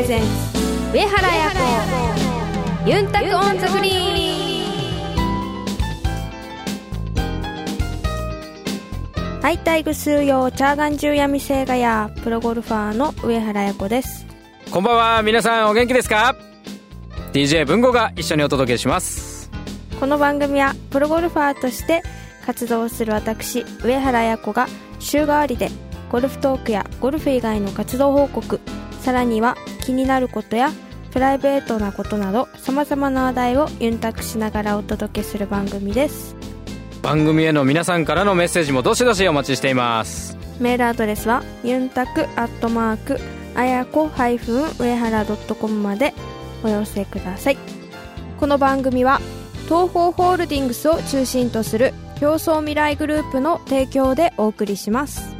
レゼンツ上原彩子ユンタクオンザグリーン。ハイタイグスーヨーチャーガンジューヤミセーガヤープロゴルファーの上原彩子です。こんばんは皆さんお元気ですか？DJ 文吾が一緒にお届けします。この番組はプロゴルファーとして活動する私上原彩子が週替わりでゴルフトークやゴルフ以外の活動報告さらには気になることやプライベートなことなどさまざまな話題をユンタクしながらお届けする番組です。番組への皆さんからのメッセージもどしどしお待ちしています。メールアドレスはユンタクアットマークあやこ上原 .com まで。お寄せください。この番組は東方ホールディングスを中心とする競争未来グループの提供でお送りします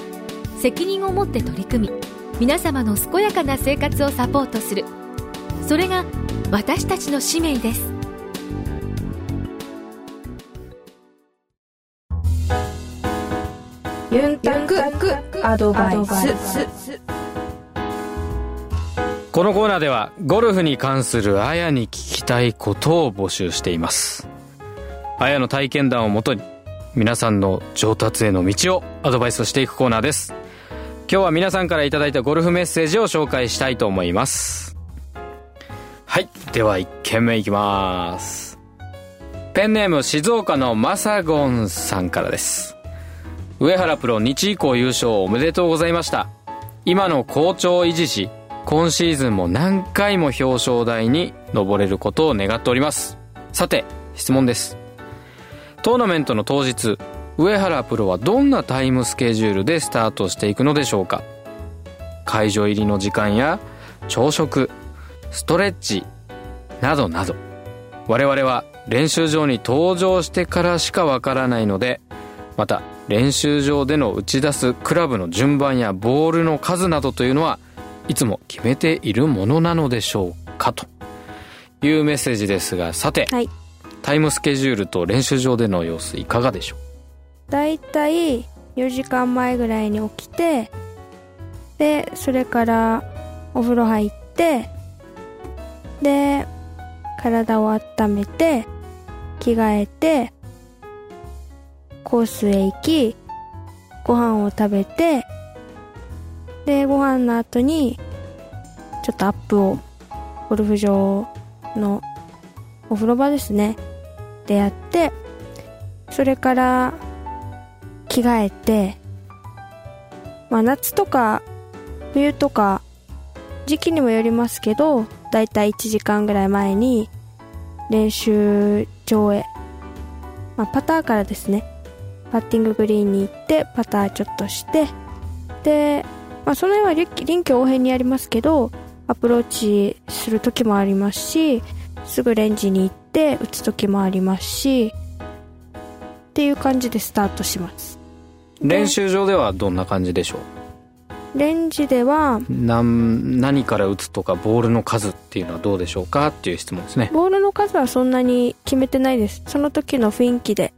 責任を持って取り組み皆様の健やかな生活をサポートする。それが私たちの使命です。ユンタクアドバイス。このコーナーではゴルフに関するあやに聞きたいことを募集しています。あやの体験談をもとに皆さんの上達への道をアドバイスしていくコーナーです。今日は皆さんから頂いたゴルフメッセージを紹介したいと思います。はいでは1件目いきます。ペンネーム静岡のマサゴンさんからです。上原プロ日以降優勝おめでとうございました。今の好調を維持し今シーズンも何回も表彰台に上れることを願っております。さて質問です。トーナメントの当日上原プロはどんなタイムスケジュールでスタートしていくのでしょうか？会場入りの時間や朝食ストレッチなどなど。我々は練習場に登場してからしかわからないのでまた練習場での打ち出すクラブの順番やボールの数などというのはいつも決めているものなのでしょうかと。いうメッセージですがさて、はい。タイムスケジュールと練習場での様子いかがでしょう？だいたい4時間前ぐらいに起きてでそれからお風呂入ってで体を温めて着替えてコースへ行きご飯を食べてでご飯の後にちょっとアップをゴルフ場のお風呂場ですね。でやってそれから着替えてまあ夏とか冬とか時期にもよりますけどだいたい1時間ぐらい前に練習場へ、まあ、パターからですねパッティンググリーンに行ってパターちょっとしてで、まあ、その辺は臨機応変にやりますけどアプローチする時もありますしすぐレンジに行って打つ時もありますしっていう感じでスタートします。練習場ではどんな感じでしょう？レンジではなん何から打つとかボールの数っていうのはどうでしょうかっていう質問ですね。ボールの数はそんなに決めてないです。その時の雰囲気で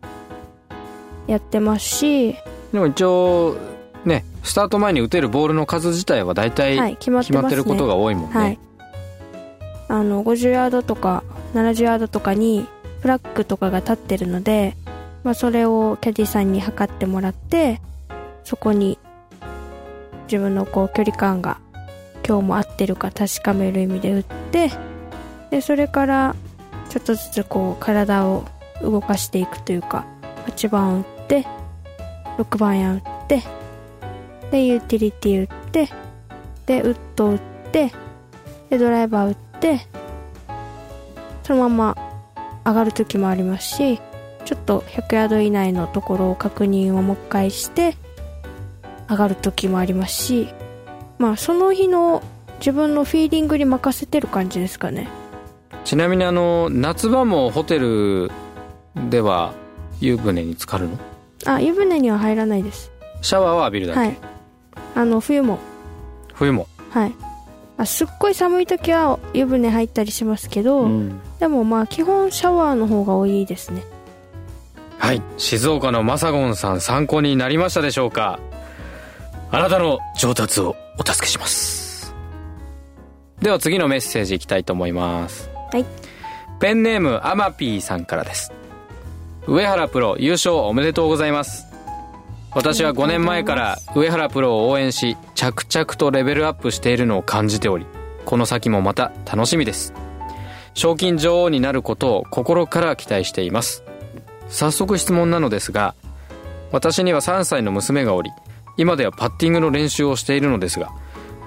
やってますし。でも一応ねスタート前に打てるボールの数自体は大体はい決まって決まってることが多いもんね、はい。あの50ヤードとか70ヤードとかにフラッグとかが立ってるので、まあ、それをキャディさんに測ってもらってそこに自分のこう距離感が今日も合ってるか確かめる意味で打ってでそれからちょっとずつこう体を動かしていくというか8番打って6番や打ってでユーティリティ打ってでウッド打ってでドライバー打ってそのまま上がる時もありますしちょっと100ヤード以内のところを確認をもう一回して上がる時もありますしまあその日の自分のフィーリングに任せてる感じですかね。ちなみにあの夏場もホテルでは湯船に浸かるの？あ湯船には入らないです。シャワーは浴びるだけ、はい。あの冬も。冬も、はい。あすっごい寒い時は湯船入ったりしますけど、うん。でもまあ基本シャワーの方が多いですねはい。静岡のマサゴンさん参考になりましたでしょうか？あなたの上達をお助けします。では次のメッセージいきたいと思います。はい。ペンネームアマピーさんからです。上原プロ優勝おめでとうございます。私は5年前から上原プロを応援し着々とレベルアップしているのを感じておりこの先もまた楽しみです。賞金女王になることを心から期待しています早速質問なのですが私には3歳の娘がおり今ではパッティングの練習をしているのですが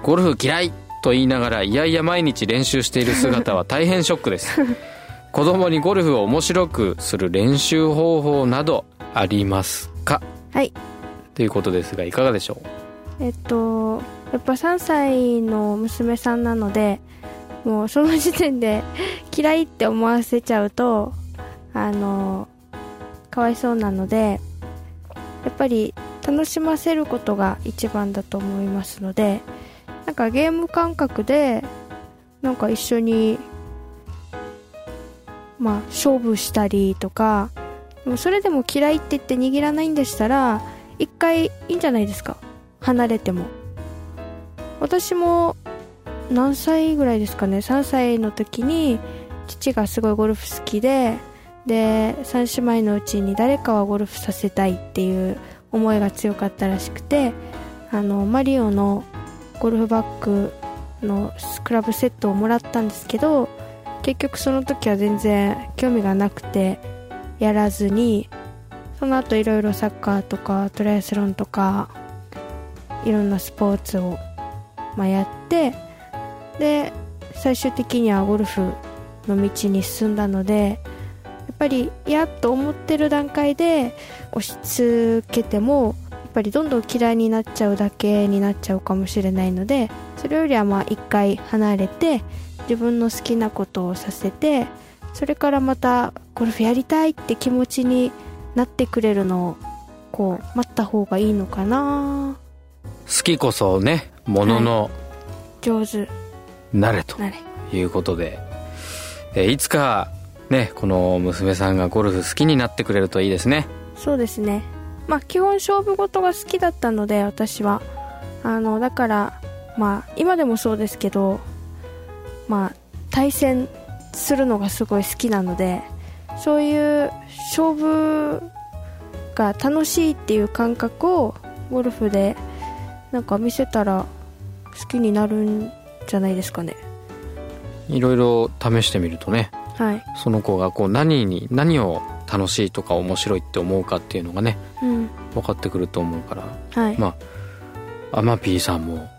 ゴルフ嫌いと言いながらいやいや毎日練習している姿は大変ショックです。子供にゴルフを面白くする練習方法などありますか？はい。ということですがいかがでしょう？えっとやっぱ3歳の娘さんなのでもうその時点で嫌いって思わせちゃうとあのかわいそうなのでやっぱり楽しませることが一番だと思いますのでなんかゲーム感覚でなんか一緒にまあ勝負したりとかでもそれでも嫌いって言って握らないんでしたら一回いいんじゃないですか。離れても。私も何歳ぐらいですかね。3歳の時に父がすごいゴルフ好きでで3姉妹のうちに誰かはゴルフさせたいっていう思いが強かったらしくてあのマリオのゴルフバッグのクラブセットをもらったんですけど結局その時は全然興味がなくてやらずにその後いろいろサッカーとかトライアスロンとかいろんなスポーツを、まあ、やってで最終的にはゴルフの道に進んだのでやっぱりやっと思ってる段階で押し付けてもやっぱりどんどん嫌いになっちゃうだけになっちゃうかもしれないのでそれよりはまあ一回離れて自分の好きなことをさせてそれからまたゴルフやりたいって気持ちになってくれるのをこう待った方がいいのかな。好きこそねものの上手。慣れとなれ。いうことで、えーいつかねこの娘さんがゴルフ好きになってくれるといいですね。そうですね。まあ基本勝負事が好きだったので私は。あのだからまあ今でもそうですけどまあ対戦するのがすごい好きなのでそういう勝負が楽しいっていう感覚をゴルフでなんか見せたら好きになるんじゃないですかね。いろいろ試してみるとねはい。その子がこう何に何を楽しいとか面白いって思うかっていうのがねうん。分かってくると思うから。はい、まあアマピーさんも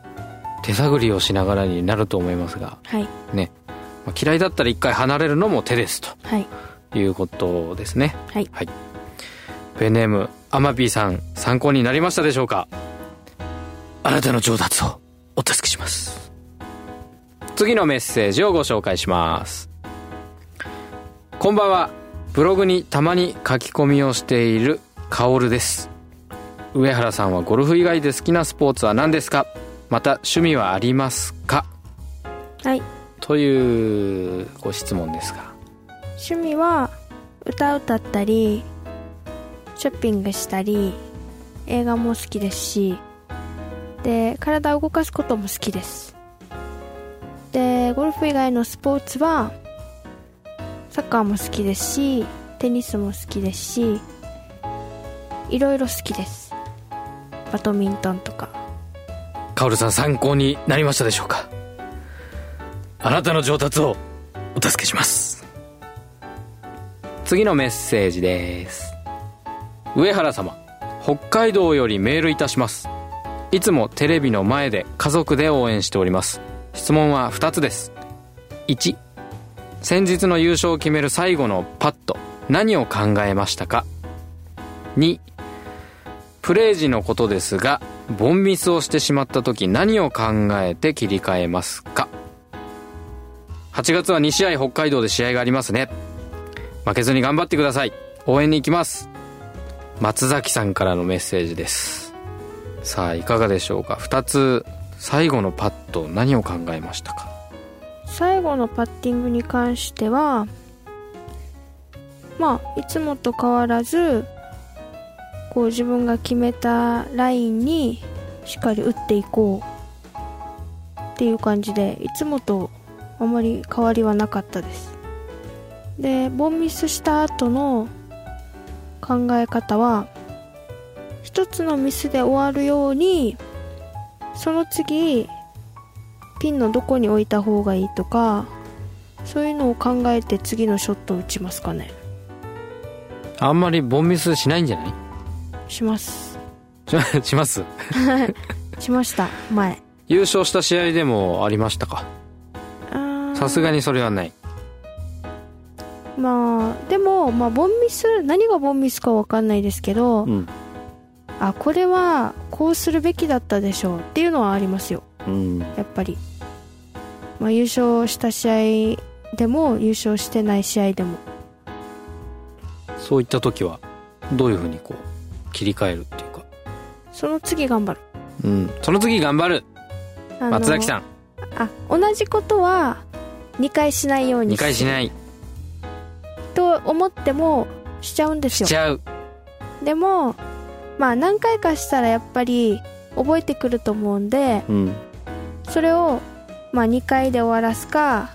手探りをしながらになると思いますが、はい。ね。まあ嫌いだったら一回離れるのも手ですと。はい。いうことですね。はい。はい。ペンネームアマピーさん参考になりましたでしょうか？あなたの上達をお助けします。次のメッセージをご紹介しますこんばんは。ブログにたまに書き込みをしているカオルです。上原さんはゴルフ以外で好きなスポーツは何ですか？また趣味はありますか？はい。というご質問ですが。趣味は歌歌ったりショッピングしたり映画も好きですしで体を動かすことも好きです。でゴルフ以外のスポーツはサッカーも好きですしテニスも好きですしいろいろ好きです。バドミントンとか。カオルさん参考になりましたでしょうか？あなたの上達をお助けします。次のメッセージです。上原様北海道よりメールいたします。いつもテレビの前で家族で応援しております。質問は2つです。1先日の優勝を決める最後のパット何を考えましたか？2プレー時のことですがボンミスをしてしまった時何を考えて切り替えますか？8月は2試合北海道で試合がありますね。負けずに頑張ってください。応援に行きます。松崎さんからのメッセージです。さあいかがでしょうか？2つ最後のパット何を考えましたか？最後のパッティングに関してはまあいつもと変わらずこう自分が決めたラインにしっかり打っていこうっていう感じでいつもとあまり変わりはなかったです。でボンミスした後の考え方は一つのミスで終わるようにその次ピンのどこに置いた方がいいとかそういうのを考えて次のショットを打ちますかね。あんまりボンミスしないんじゃない？します。し します？しました。前。優勝した試合でもありましたか？さすがにそれはない。まあでも、まあ、ボンミス何がボンミスか分かんないですけど、うん。あこれはこうするべきだったでしょうっていうのはありますよ。うん。やっぱり、まあ、優勝した試合でも優勝してない試合でも。そういった時はどういうふうにこう切り替えるっていうか？その次頑張るう。ん。その次頑張る。松崎さん。あ同じことは2回しないように2回しない。と思ってもしちゃうんですよ。しちゃう。でもまあ何回かしたらやっぱり覚えてくると思うんでうん。それをまあ2回で終わらすか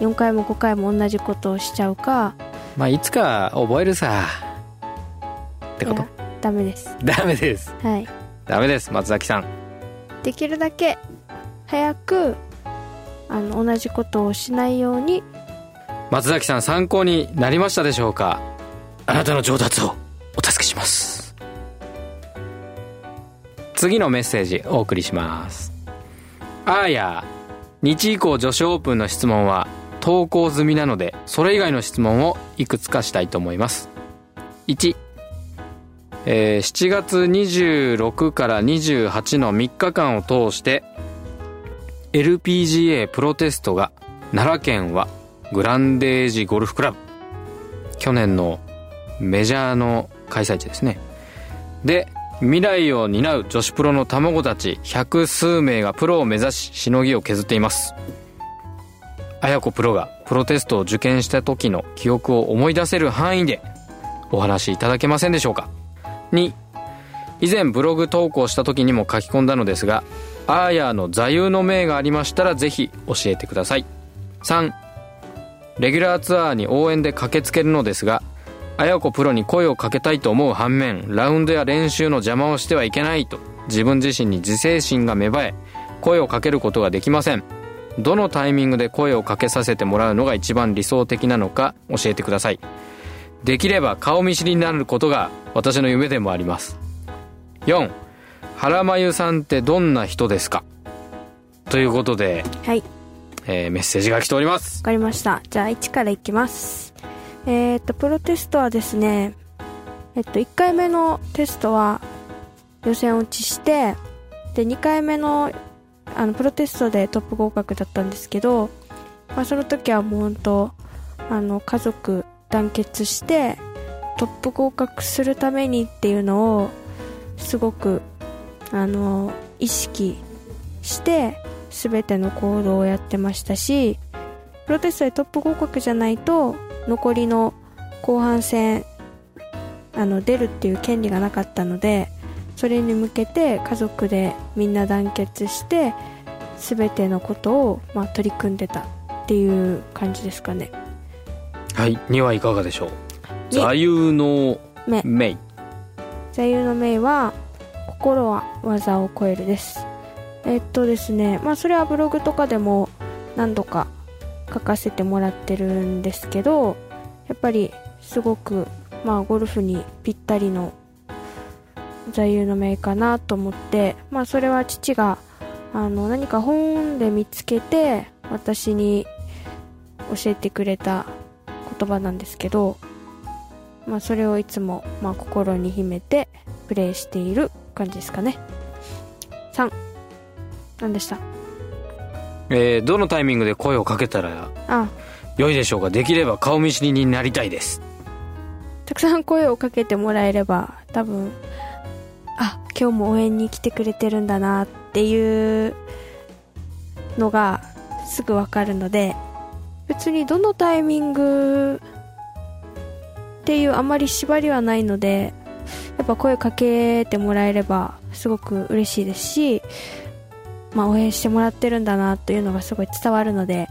4回も5回も同じことをしちゃうか。まあいつか覚えるさってこと？ダメです。ダメです。はい。ダメです松崎さん。できるだけ早くあの同じことをしないように。松崎さん参考になりましたでしょうか？あなたの上達をお助けします。次のメッセージお送りします。あーや日以降女子オープンの質問は投稿済みなのでそれ以外の質問をいくつかしたいと思います。1、えー7月26から28の3日間を通して LPGA プロテストが奈良県はグランデージゴルフクラブ。去年のメジャーの開催地ですね。で未来を担う女子プロの卵たち百数名がプロを目指ししのぎを削っています。綾子プロがプロテストを受験した時の記憶を思い出せる範囲でお話しいただけませんでしょうか。2以前ブログ投稿した時にも書き込んだのですがアーヤーの座右の銘がありましたらぜひ教えてください。3レギュラーツアーに応援で駆けつけるのですが綾子プロに声をかけたいと思う反面ラウンドや練習の邪魔をしてはいけないと自分自身に自制心が芽生え声をかけることができません。どのタイミングで声をかけさせてもらうのが一番理想的なのか教えてください。できれば顔見知りになることが私の夢でもあります。4原真由さんってどんな人ですか？ということで、はい。えーメッセージが来ております。わかりました。じゃあ1からいきますえーっとプロテストはですねえっと1回目のテストは予選落ちしてで2回目のあのプロテストでトップ合格だったんですけど、まあ、その時はもう本当あの家族団結してトップ合格するためにっていうのをすごくあの意識して全ての行動をやってましたしプロテストでトップ合格じゃないと残りの後半戦あの出るっていう権利がなかったのでそれに向けて家族でみんな団結して全てのことを、まあ、取り組んでたっていう感じですかね。はい。2はいかがでしょう？に座右の目。銘座右の銘は心は技を超えるです。えっとですねまあそれはブログとかでも何度か書かせてもらってるんですけどやっぱりすごくまあゴルフにぴったりの座右の銘かなと思ってまあそれは父があの何か本で見つけて私に教えてくれた言葉なんですけど、まあ、それをいつも、まあ、心に秘めてプレイしている感じですかね。3何でした？えー、どのタイミングで声をかけたらあ。良いでしょうか？できれば顔見知りになりたいです。たくさん声をかけてもらえれば多分あ今日も応援に来てくれてるんだなっていうのがすぐわかるので別にどのタイミングっていうあまり縛りはないのでやっぱ声かけてもらえればすごく嬉しいですし、まあ、応援してもらってるんだなというのがすごい伝わるので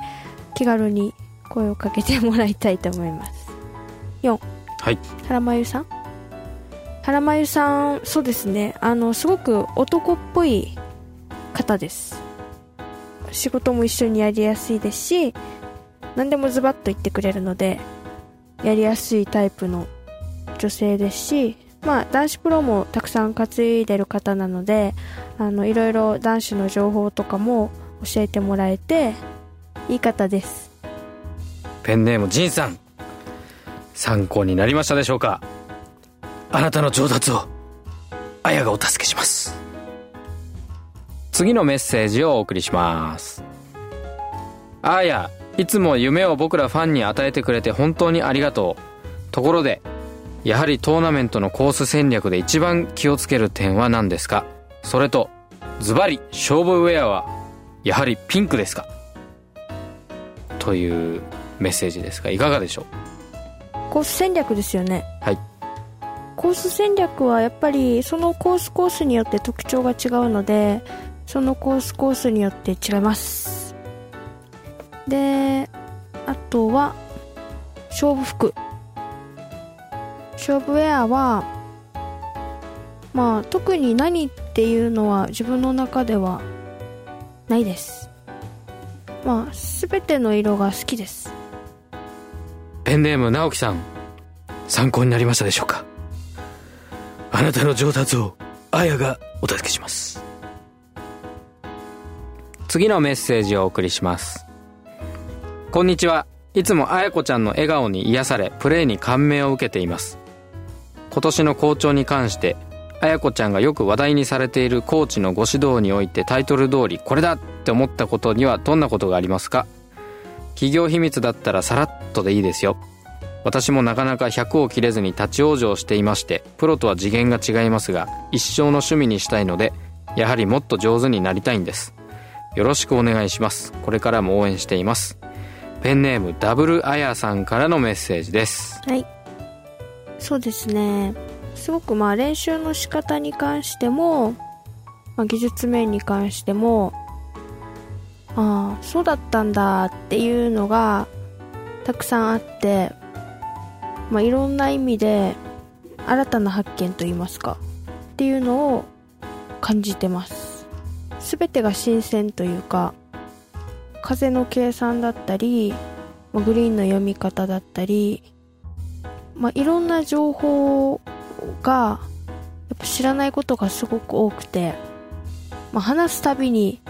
気軽に声をかけてもらいたいと思います。4はい。原真由さん？原真由さんそうですね。あのすごく男っぽい方です。仕事も一緒にやりやすいですし何でもズバッと言ってくれるのでやりやすいタイプの女性ですしまあ男子プロもたくさん担いでる方なのであのいろいろ男子の情報とかも教えてもらえていい方です。ペンネームジンさん。参考になりましたでしょうか？あなたの上達をあやがお助けします。次のメッセージをお送りします。あやいつも夢を僕らファンに与えてくれて本当にありがとう。ところでやはりトーナメントのコース戦略で一番気をつける点は何ですか？それとズバリ勝負ウェアはやはりピンクですか？というメッセージですがいかがでしょう？コース戦略ですよね。はい。コース戦略はやっぱりそのコースコースによって特徴が違うのでそのコースコースによって違います。であとは勝負服勝負ウェアはまあ特に何っていうのは自分の中ではないです。まあ全ての色が好きです。ペンネーム直樹さん。参考になりましたでしょうか？あなたの上達をあやがお助けします。次のメッセージをお送りします。こんにちは。いつもあやこちゃんの笑顔に癒されプレーに感銘を受けています。今年の好調に関してあやこちゃんがよく話題にされているコーチのご指導においてタイトル通りこれだって思ったことにはどんなことがありますか？企業秘密だったらさらっとでいいですよ。私もなかなか100を切れずに立ち往生していましてプロとは次元が違いますが一生の趣味にしたいのでやはりもっと上手になりたいんです。よろしくお願いします。これからも応援しています。ペンネームダブルあやさんからのメッセージです。はい。そうですね。すごくまあ練習の仕方に関しても、まあ、技術面に関してもああそうだったんだっていうのがたくさんあって、まあ、いろんな意味で新たな発見といいますかっていうのを感じてます。全てが新鮮というか風の計算だったりまグリーンの読み方だったりまあ、いろんな情報がやっぱ知らないことがすごく多くて、まあ、話すたびに、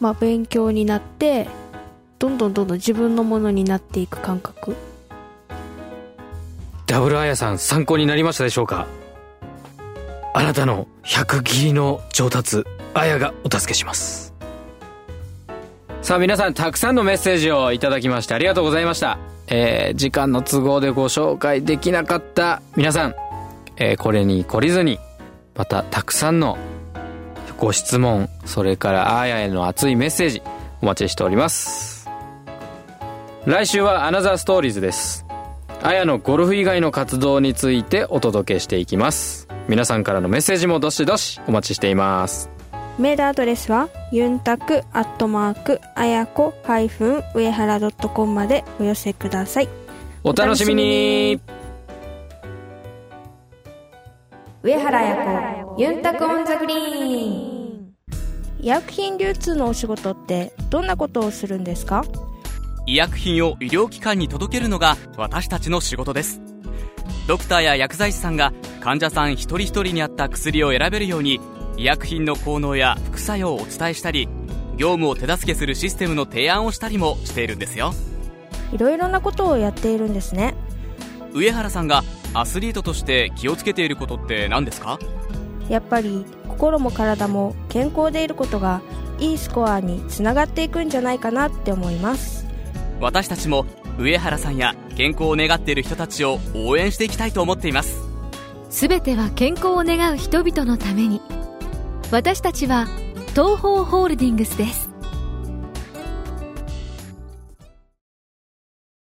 まあ、勉強になってどんどんどんどん自分のものになっていく感覚。ダブルあやさん参考になりましたでしょうか？あなたの100切りの上達あやがお助けします。さあ皆さんたくさんのメッセージをいただきましてありがとうございました。えー時間の都合でご紹介できなかった皆さん、えーこれに懲りずにまたたくさんのご質問それからあーやへの熱いメッセージお待ちしております。来週は Another Stories です。あやのゴルフ以外の活動についてお届けしていきます。皆さんからのメッセージもどしどしお待ちしています。メールアドレスはユンタクアットマークあやこ上原 .com までお寄せください。お楽しみに。上原彩子ユンタク On the Green。医薬品流通のお仕事ってどんなことをするんですか？医薬品を医療機関に届けるのが私たちの仕事です。ドクターや薬剤師さんが患者さん一人一人に合った薬を選べるように医薬品の効能や副作用をお伝えしたり業務を手助けするシステムの提案をしたりもしているんですよ。いろいろなことをやっているんですね。上原さんがアスリートとして気をつけていることって何ですか？やっぱり心も体も健康でいることがいいスコアにつながっていくんじゃないかなって思います。私たちも上原さんや健康を願っている人たちを応援していきたいと思っています。すべては健康を願う人々のために私たちは東方ホールディングスです。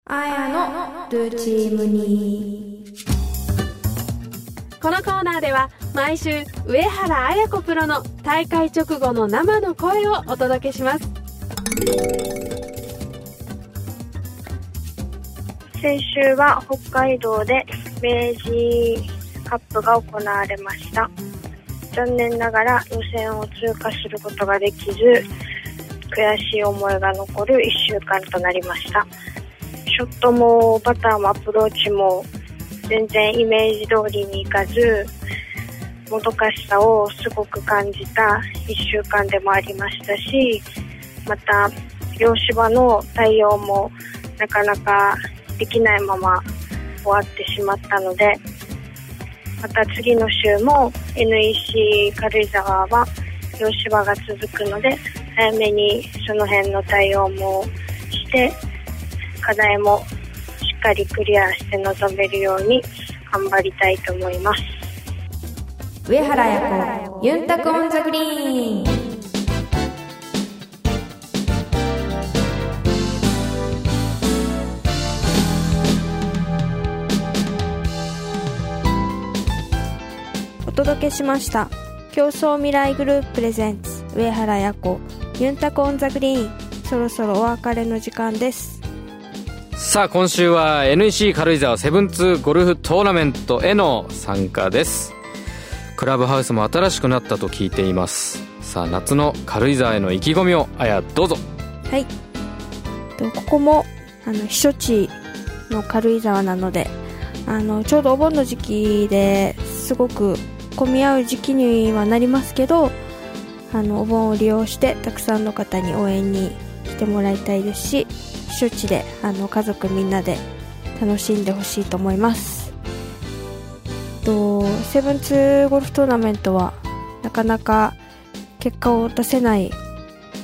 あやのルーチームに。このコーナーでは毎週上原綾子プロの大会直後の生の声をお届けします。先週は北海道で明治カップが行われました残念ながら予選を通過することができず悔しい思いが残る1週間となりました。ショットもパターもアプローチも全然イメージ通りにいかずもどかしさをすごく感じた1週間でもありましたしまた洋芝の対応もなかなかできないまま終わってしまったのでまた次の週も NEC 軽井沢は洋芝が続くので早めにその辺の対応もして課題もしっかりクリアして臨めるように頑張りたいと思います。上原彩子ユンタクオンザグリーン。届けしました。競争未来グループ presents 上原彩子ユンタク On the Green。そろそろお別れの時間です。さあ今週は NEC 軽井沢セブンツーゴルフトーナメントへの参加です。クラブハウスも新しくなったと聞いています。さあ夏の軽井沢への意気込みをあやどうぞ。はい。とここもあの避暑地の軽井沢なのであのちょうどお盆の時期ですごく混み合う時期にはなりますけどあのお盆を利用してたくさんの方に応援に来てもらいたいですし避暑地であの家族みんなで楽しんでほしいと思います。とセブンツーゴルフトーナメントはなかなか結果を出せない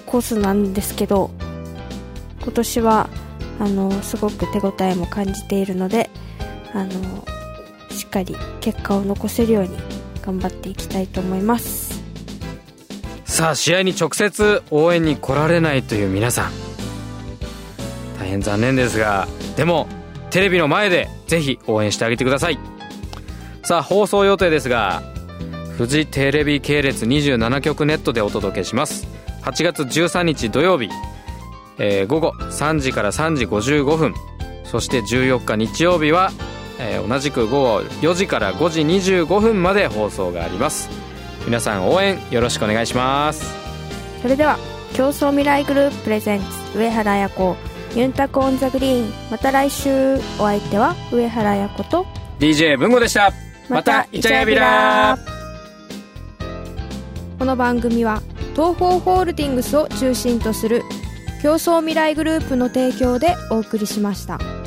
コースなんですけど今年はあのすごく手応えも感じているのであのしっかり結果を残せるように頑張っていきたいと思います。さあ試合に直接応援に来られないという皆さん。大変残念ですがでもテレビの前でぜひ応援してあげてください。さあ放送予定ですがフジテレビ系列27局ネットでお届けします。8月13日土曜日、えー午後3時から3時55分。そして14日日曜日は、えー同じく午後4時から5時25分まで放送があります。皆さん応援よろしくお願いします。それでは競争未来グループ presents 上原彩子ユンタク On the Green。また来週。お相手は上原彩子と DJ 文吾でした。またイチャヤビラ。この番組は東方ホールディングスを中心とする競争未来グループの提供でお送りしました。